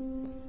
Mm-hmm.